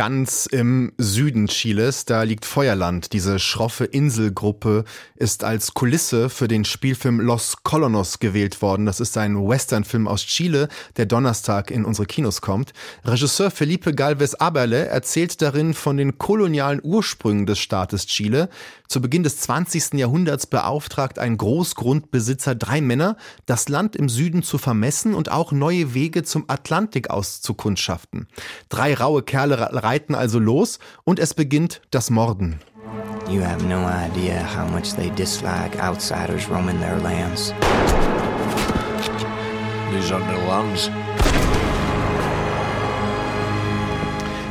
Ganz im Süden Chiles, da liegt Feuerland. Diese schroffe Inselgruppe ist als Kulisse für den Spielfilm Los Colonos gewählt worden. Das ist ein Westernfilm aus Chile, der Donnerstag in unsere Kinos kommt. Regisseur Felipe Galvez Aberle erzählt darin von den kolonialen Ursprüngen des Staates Chile. Zu Beginn des 20. Jahrhunderts beauftragt ein Großgrundbesitzer drei Männer, das Land im Süden zu vermessen und auch neue Wege zum Atlantik auszukundschaften. Drei raue Kerle reiten also los und es beginnt das Morden. You have no idea how much they dislike outsiders roaming their lands. These are their lands.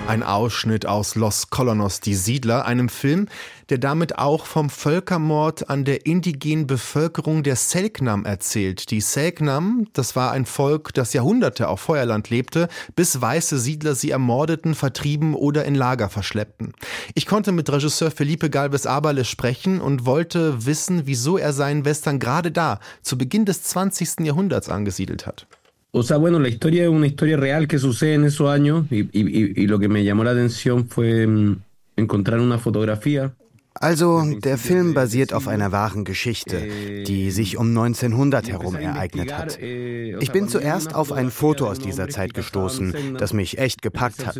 Ein Ausschnitt aus Los Colonos, die Siedler, einem Film, der damit auch vom Völkermord an der indigenen Bevölkerung der Selknam erzählt. Die Selknam, das war ein Volk, das Jahrhunderte auf Feuerland lebte, bis weiße Siedler sie ermordeten, vertrieben oder in Lager verschleppten. Ich konnte mit Regisseur Felipe Galvez Aberle sprechen und wollte wissen, wieso er seinen Western gerade da, zu Beginn des 20. Jahrhunderts angesiedelt hat. O sea, bueno, la historia es una historia real que sucede en esos años y, y, y lo que me llamó la atención fue mm, encontrar una fotografía Also, der Film basiert auf einer wahren Geschichte, die sich um 1900 herum ereignet hat. Ich bin zuerst auf ein Foto aus dieser Zeit gestoßen, das mich echt gepackt hat.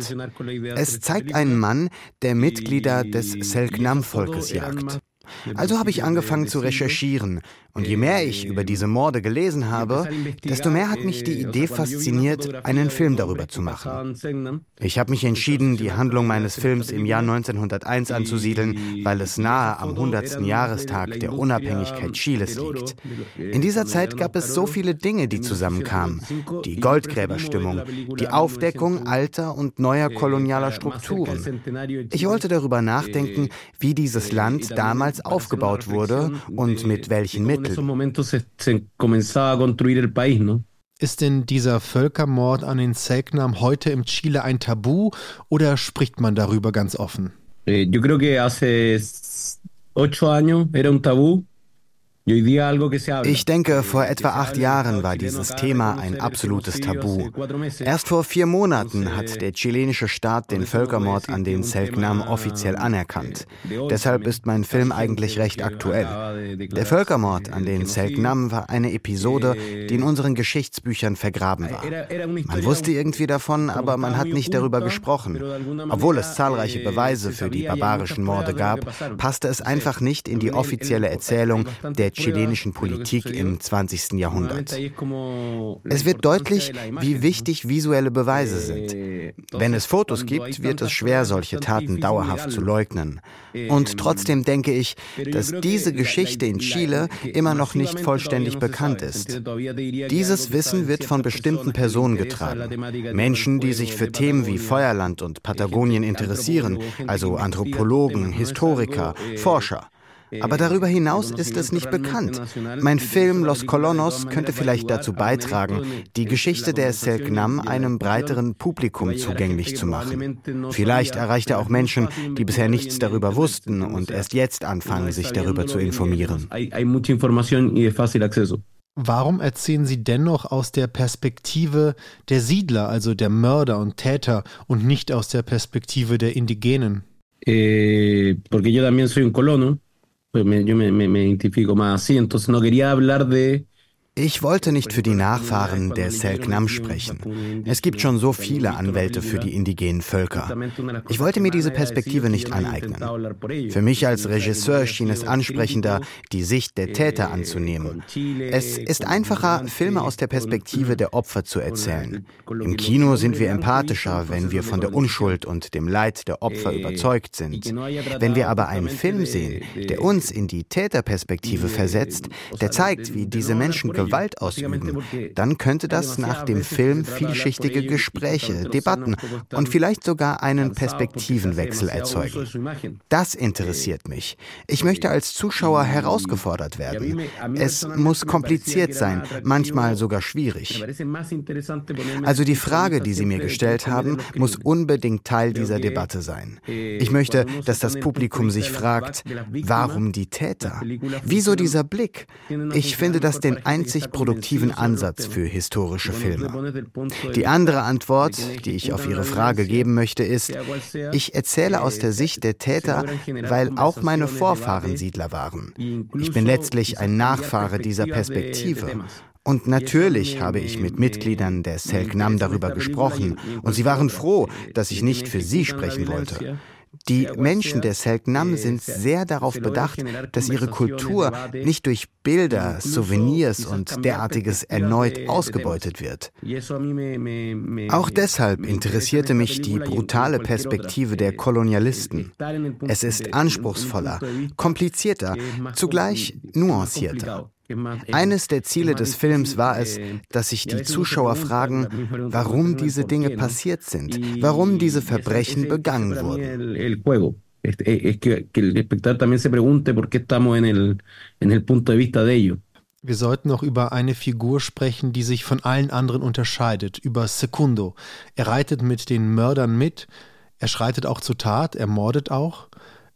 Es zeigt einen Mann, der Mitglieder des Selknam-Volkes jagt. Also habe ich angefangen zu recherchieren. Und je mehr ich über diese Morde gelesen habe, desto mehr hat mich die Idee fasziniert, einen Film darüber zu machen. Ich habe mich entschieden, die Handlung meines Films im Jahr 1901 anzusiedeln, weil es nahe am 100. Jahrestag der Unabhängigkeit Chiles liegt. In dieser Zeit gab es so viele Dinge, die zusammenkamen. Die Goldgräberstimmung, die Aufdeckung alter und neuer kolonialer Strukturen. Ich wollte darüber nachdenken, wie dieses Land damals aufgebaut wurde und mit welchen Mitteln. Ist denn dieser Völkermord an den Selknam heute im Chile ein Tabu oder spricht man darüber ganz offen? Eh, yo creo que hace ocho años era un tabú. Ich denke, vor etwa acht Jahren war dieses Thema ein absolutes Tabu. Erst vor vier Monaten hat der chilenische Staat den Völkermord an den Selknam offiziell anerkannt. Deshalb ist mein Film eigentlich recht aktuell. Der Völkermord an den Selknam war eine Episode, die in unseren Geschichtsbüchern vergraben war. Man wusste irgendwie davon, aber man hat nicht darüber gesprochen. Obwohl es zahlreiche Beweise für die barbarischen Morde gab, passte es einfach nicht in die offizielle Erzählung der chilenischen Politik im 20. Jahrhundert. Es wird deutlich, wie wichtig visuelle Beweise sind. Wenn es Fotos gibt, wird es schwer, solche Taten dauerhaft zu leugnen. Und trotzdem denke ich, dass diese Geschichte in Chile immer noch nicht vollständig bekannt ist. Dieses Wissen wird von bestimmten Personen getragen. Menschen, die sich für Themen wie Feuerland und Patagonien interessieren, also Anthropologen, Historiker, Forscher. Aber darüber hinaus ist es nicht bekannt. Mein Film Los Colonos könnte vielleicht dazu beitragen, die Geschichte der Selknam einem breiteren Publikum zugänglich zu machen. Vielleicht erreicht er auch Menschen, die bisher nichts darüber wussten und erst jetzt anfangen, sich darüber zu informieren. Warum erzählen Sie dennoch aus der Perspektive der Siedler, also der Mörder und Täter, und nicht aus der Perspektive der Indigenen? Eh, porque yo también soy un colono. Pues me, yo me, me, me identifico más así, entonces no quería hablar de, Ich wollte nicht für die Nachfahren der Selknam sprechen. Es gibt schon so viele Anwälte für die indigenen Völker. Ich wollte mir diese Perspektive nicht aneignen. Für mich als Regisseur schien es ansprechender, die Sicht der Täter anzunehmen. Es ist einfacher, Filme aus der Perspektive der Opfer zu erzählen. Im Kino sind wir empathischer, wenn wir von der Unschuld und dem Leid der Opfer überzeugt sind. Wenn wir aber einen Film sehen, der uns in die Täterperspektive versetzt, der zeigt, wie diese Menschen Gewalt ausüben, dann könnte das nach dem Film vielschichtige Gespräche, Debatten und vielleicht sogar einen Perspektivenwechsel erzeugen. Das interessiert mich. Ich möchte als Zuschauer herausgefordert werden. Es muss kompliziert sein, manchmal sogar schwierig. Also die Frage, die Sie mir gestellt haben, muss unbedingt Teil dieser Debatte sein. Ich möchte, dass das Publikum sich fragt, warum die Täter? Wieso dieser Blick? Ich finde das den einzigen einzig produktiven Ansatz für historische Filme. Die andere Antwort, die ich auf Ihre Frage geben möchte, ist, ich erzähle aus der Sicht der Täter, weil auch meine Vorfahren Siedler waren. Ich bin letztlich ein Nachfahre dieser Perspektive. Und natürlich habe ich mit Mitgliedern der Selknam darüber gesprochen, und sie waren froh, dass ich nicht für sie sprechen wollte. Die Menschen der Selknam sind sehr darauf bedacht, dass ihre Kultur nicht durch Bilder, Souvenirs und derartiges erneut ausgebeutet wird. Auch deshalb interessierte mich die brutale Perspektive der Kolonialisten. Es ist anspruchsvoller, komplizierter, zugleich nuancierter. Eines der Ziele des Films war es, dass sich die Zuschauer fragen, warum diese Dinge passiert sind, warum diese Verbrechen begangen wurden. Wir sollten noch über eine Figur sprechen, die sich von allen anderen unterscheidet, über Secundo. Er reitet mit den Mördern mit, er schreitet auch zur Tat, er mordet auch.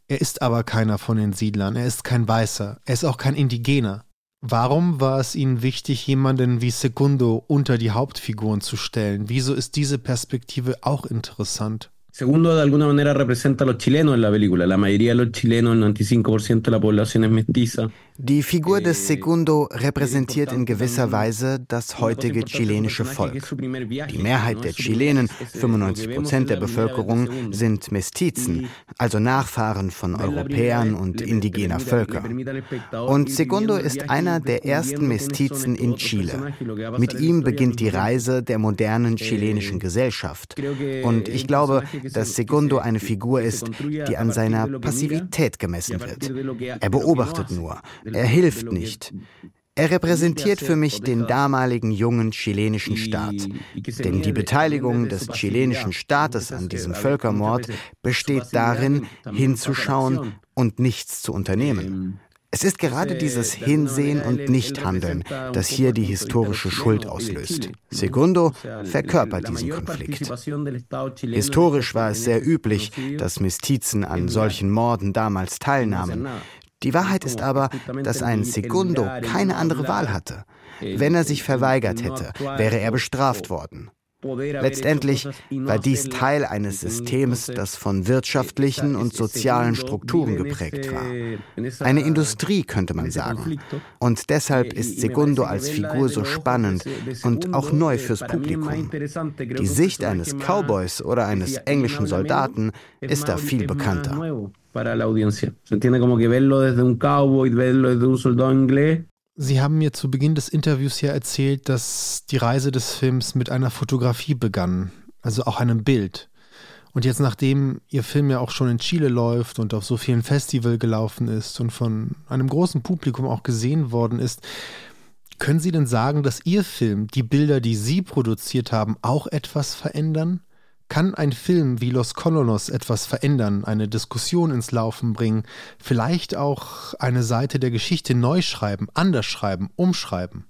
Er ist aber keiner von den Siedlern, er ist kein Weißer, er ist auch kein Indigener. Warum war es Ihnen wichtig, jemanden wie Secundo unter die Hauptfiguren zu stellen? Wieso ist diese Perspektive auch interessant? Segundo, de alguna manera representa a los chilenos en la película. La mayoría de los chilenos, el 95% de la población es mestiza. Die Figur des Segundo repräsentiert in gewisser Weise das heutige chilenische Volk. Die Mehrheit der Chilenen, 95 Prozent der Bevölkerung, sind Mestizen, also Nachfahren von Europäern und indigener Völker. Und Segundo ist einer der ersten Mestizen in Chile. Mit ihm beginnt die Reise der modernen chilenischen Gesellschaft. Und ich glaube, dass Segundo eine Figur ist, die an seiner Passivität gemessen wird. Er beobachtet nur, er hilft nicht. Er repräsentiert für mich den damaligen jungen chilenischen Staat. Denn die Beteiligung des chilenischen Staates an diesem Völkermord besteht darin, hinzuschauen und nichts zu unternehmen. Es ist gerade dieses Hinsehen und Nichthandeln, das hier die historische Schuld auslöst. Segundo verkörpert diesen Konflikt. Historisch war es sehr üblich, dass Mestizen an solchen Morden damals teilnahmen. Die Wahrheit ist aber, dass ein Segundo keine andere Wahl hatte. Wenn er sich verweigert hätte, wäre er bestraft worden. Letztendlich war dies Teil eines Systems, das von wirtschaftlichen und sozialen Strukturen geprägt war. Eine Industrie könnte man sagen. Und deshalb ist Segundo als Figur so spannend und auch neu fürs Publikum. Die Sicht eines Cowboys oder eines englischen Soldaten ist da viel bekannter. para la audiencia. Se entiende como que verlo desde un cowboy, verlo desde un soldado inglés Sie haben mir zu Beginn des Interviews ja erzählt, dass die Reise des Films mit einer Fotografie begann, also auch einem Bild. Und jetzt, nachdem Ihr Film ja auch schon in Chile läuft und auf so vielen Festivals gelaufen ist und von einem großen Publikum auch gesehen worden ist, können Sie denn sagen, dass Ihr Film, die Bilder, die Sie produziert haben, auch etwas verändern? Kann ein Film wie Los Colonos etwas verändern, eine Diskussion ins Laufen bringen, vielleicht auch eine Seite der Geschichte neu schreiben, anders schreiben, umschreiben?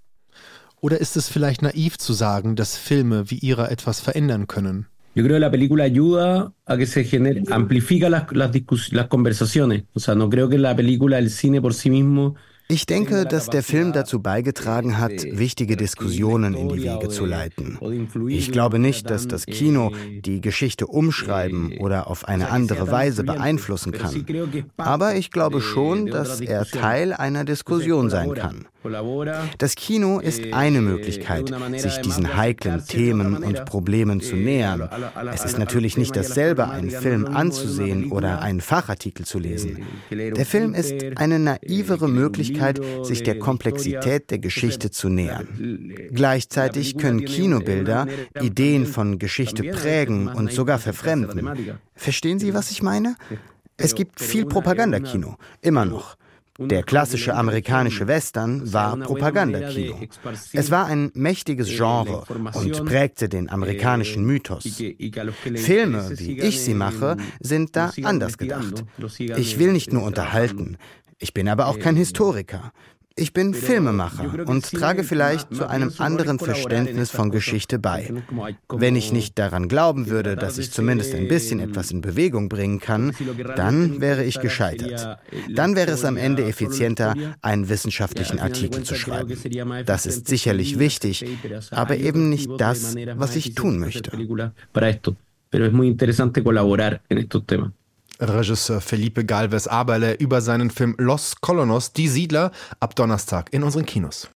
Oder ist es vielleicht naiv zu sagen, dass Filme wie ihrer etwas verändern können? Yo creo que la película ayuda a que se genere, amplifica las, las, las conversaciones. O sea, no creo que la película, el cine por sí mismo ich denke, dass der Film dazu beigetragen hat, wichtige Diskussionen in die Wege zu leiten. Ich glaube nicht, dass das Kino die Geschichte umschreiben oder auf eine andere Weise beeinflussen kann. Aber ich glaube schon, dass er Teil einer Diskussion sein kann. Das Kino ist eine Möglichkeit, sich diesen heiklen Themen und Problemen zu nähern. Es ist natürlich nicht dasselbe, einen Film anzusehen oder einen Fachartikel zu lesen. Der Film ist eine naivere Möglichkeit, sich der Komplexität der Geschichte zu nähern. Gleichzeitig können Kinobilder Ideen von Geschichte prägen und sogar verfremden. Verstehen Sie, was ich meine? Es gibt viel Propagandakino, immer noch. Der klassische amerikanische Western war Propagandakino. Es war ein mächtiges Genre und prägte den amerikanischen Mythos. Filme, wie ich sie mache, sind da anders gedacht. Ich will nicht nur unterhalten. Ich bin aber auch kein Historiker. Ich bin Filmemacher und trage vielleicht zu einem anderen Verständnis von Geschichte bei. Wenn ich nicht daran glauben würde, dass ich zumindest ein bisschen etwas in Bewegung bringen kann, dann wäre ich gescheitert. Dann wäre es am Ende effizienter, einen wissenschaftlichen Artikel zu schreiben. Das ist sicherlich wichtig, aber eben nicht das, was ich tun möchte. Pero es muy interesante colaborar en estos temas. Regisseur Felipe Galvez Aberle über seinen Film Los Colonos, Die Siedler, ab Donnerstag in unseren Kinos.